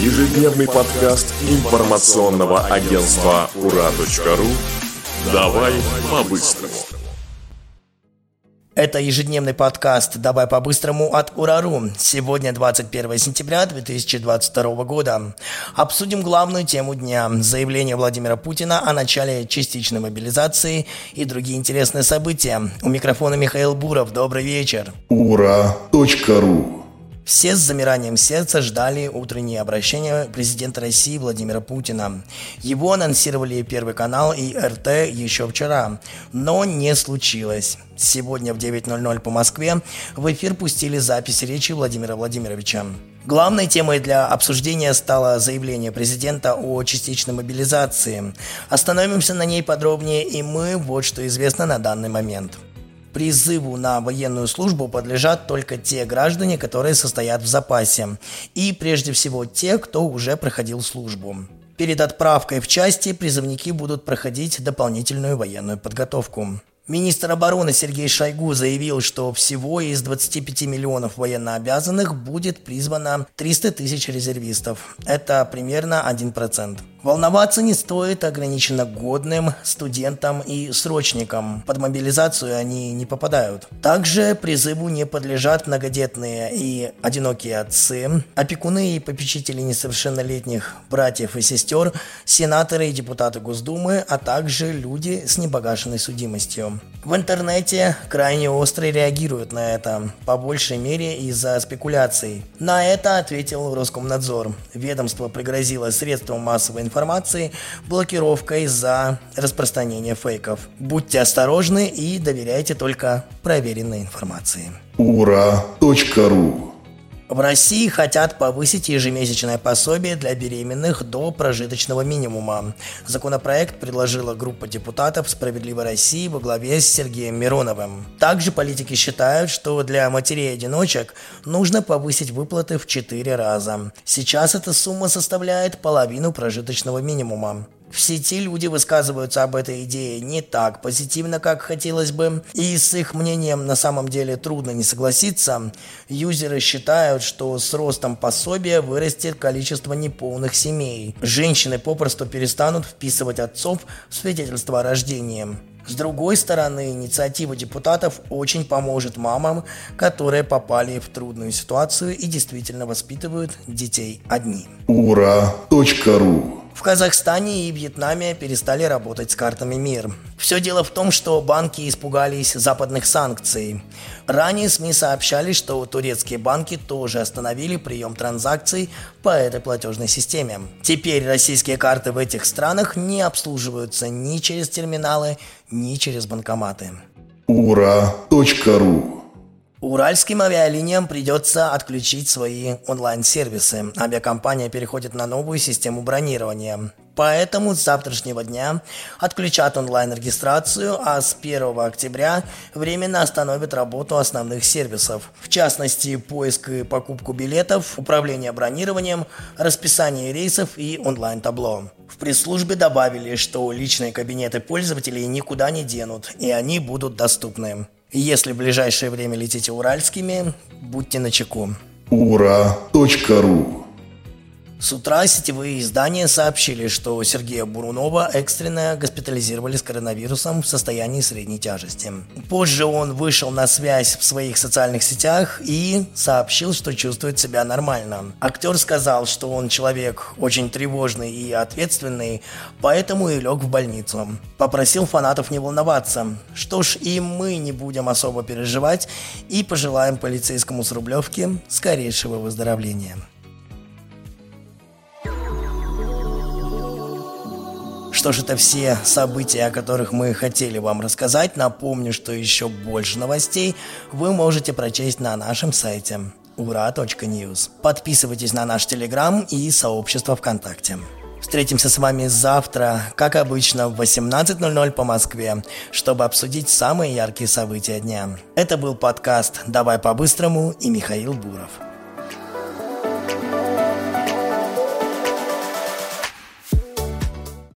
Ежедневный подкаст информационного агентства «Ура.ру» «Давай по-быстрому». Это ежедневный подкаст «Давай по-быстрому» от Урару. Сегодня 21 сентября 2022 года. Обсудим главную тему дня – заявление Владимира Путина о начале частичной мобилизации и другие интересные события. У микрофона Михаил Буров. Добрый вечер. Ура.ру все с замиранием сердца ждали утреннее обращение президента России Владимира Путина. Его анонсировали Первый канал и РТ еще вчера, но не случилось. Сегодня в 9.00 по Москве в эфир пустили запись речи Владимира Владимировича. Главной темой для обсуждения стало заявление президента о частичной мобилизации. Остановимся на ней подробнее и мы, вот что известно на данный момент – Призыву на военную службу подлежат только те граждане, которые состоят в запасе, и прежде всего те, кто уже проходил службу. Перед отправкой в части призывники будут проходить дополнительную военную подготовку. Министр обороны Сергей Шойгу заявил, что всего из 25 миллионов военнообязанных будет призвано 300 тысяч резервистов. Это примерно 1%. Волноваться не стоит ограниченно годным студентам и срочникам. Под мобилизацию они не попадают. Также призыву не подлежат многодетные и одинокие отцы, опекуны и попечители несовершеннолетних братьев и сестер, сенаторы и депутаты Госдумы, а также люди с небогашенной судимостью. В интернете крайне остро реагируют на это, по большей мере из-за спекуляций. На это ответил Роскомнадзор. Ведомство пригрозило средством массовой информации блокировкой за распространение фейков. Будьте осторожны и доверяйте только проверенной информации. Ура.ру в России хотят повысить ежемесячное пособие для беременных до прожиточного минимума. Законопроект предложила группа депутатов «Справедливой России» во главе с Сергеем Мироновым. Также политики считают, что для матерей-одиночек нужно повысить выплаты в 4 раза. Сейчас эта сумма составляет половину прожиточного минимума. В сети люди высказываются об этой идее не так позитивно, как хотелось бы, и с их мнением на самом деле трудно не согласиться. Юзеры считают, что с ростом пособия вырастет количество неполных семей. Женщины попросту перестанут вписывать отцов в свидетельство о рождении. С другой стороны, инициатива депутатов очень поможет мамам, которые попали в трудную ситуацию и действительно воспитывают детей одни. Ура.ру в Казахстане и Вьетнаме перестали работать с картами МИР. Все дело в том, что банки испугались западных санкций. Ранее СМИ сообщали, что турецкие банки тоже остановили прием транзакций по этой платежной системе. Теперь российские карты в этих странах не обслуживаются ни через терминалы, ни через банкоматы. Ура.ру Уральским авиалиниям придется отключить свои онлайн-сервисы. Авиакомпания переходит на новую систему бронирования. Поэтому с завтрашнего дня отключат онлайн-регистрацию, а с 1 октября временно остановят работу основных сервисов. В частности, поиск и покупку билетов, управление бронированием, расписание рейсов и онлайн-табло. В пресс-службе добавили, что личные кабинеты пользователей никуда не денут, и они будут доступны. Если в ближайшее время летите уральскими, будьте начеку. Ура.ру с утра сетевые издания сообщили, что Сергея Бурунова экстренно госпитализировали с коронавирусом в состоянии средней тяжести. Позже он вышел на связь в своих социальных сетях и сообщил, что чувствует себя нормально. Актер сказал, что он человек очень тревожный и ответственный, поэтому и лег в больницу. Попросил фанатов не волноваться. Что ж, и мы не будем особо переживать и пожелаем полицейскому с Рублевки скорейшего выздоровления. Что ж, это все события, о которых мы хотели вам рассказать. Напомню, что еще больше новостей вы можете прочесть на нашем сайте ура.news. Подписывайтесь на наш телеграм и сообщество ВКонтакте. Встретимся с вами завтра, как обычно, в 18.00 по Москве, чтобы обсудить самые яркие события дня. Это был подкаст «Давай по-быстрому» и Михаил Буров.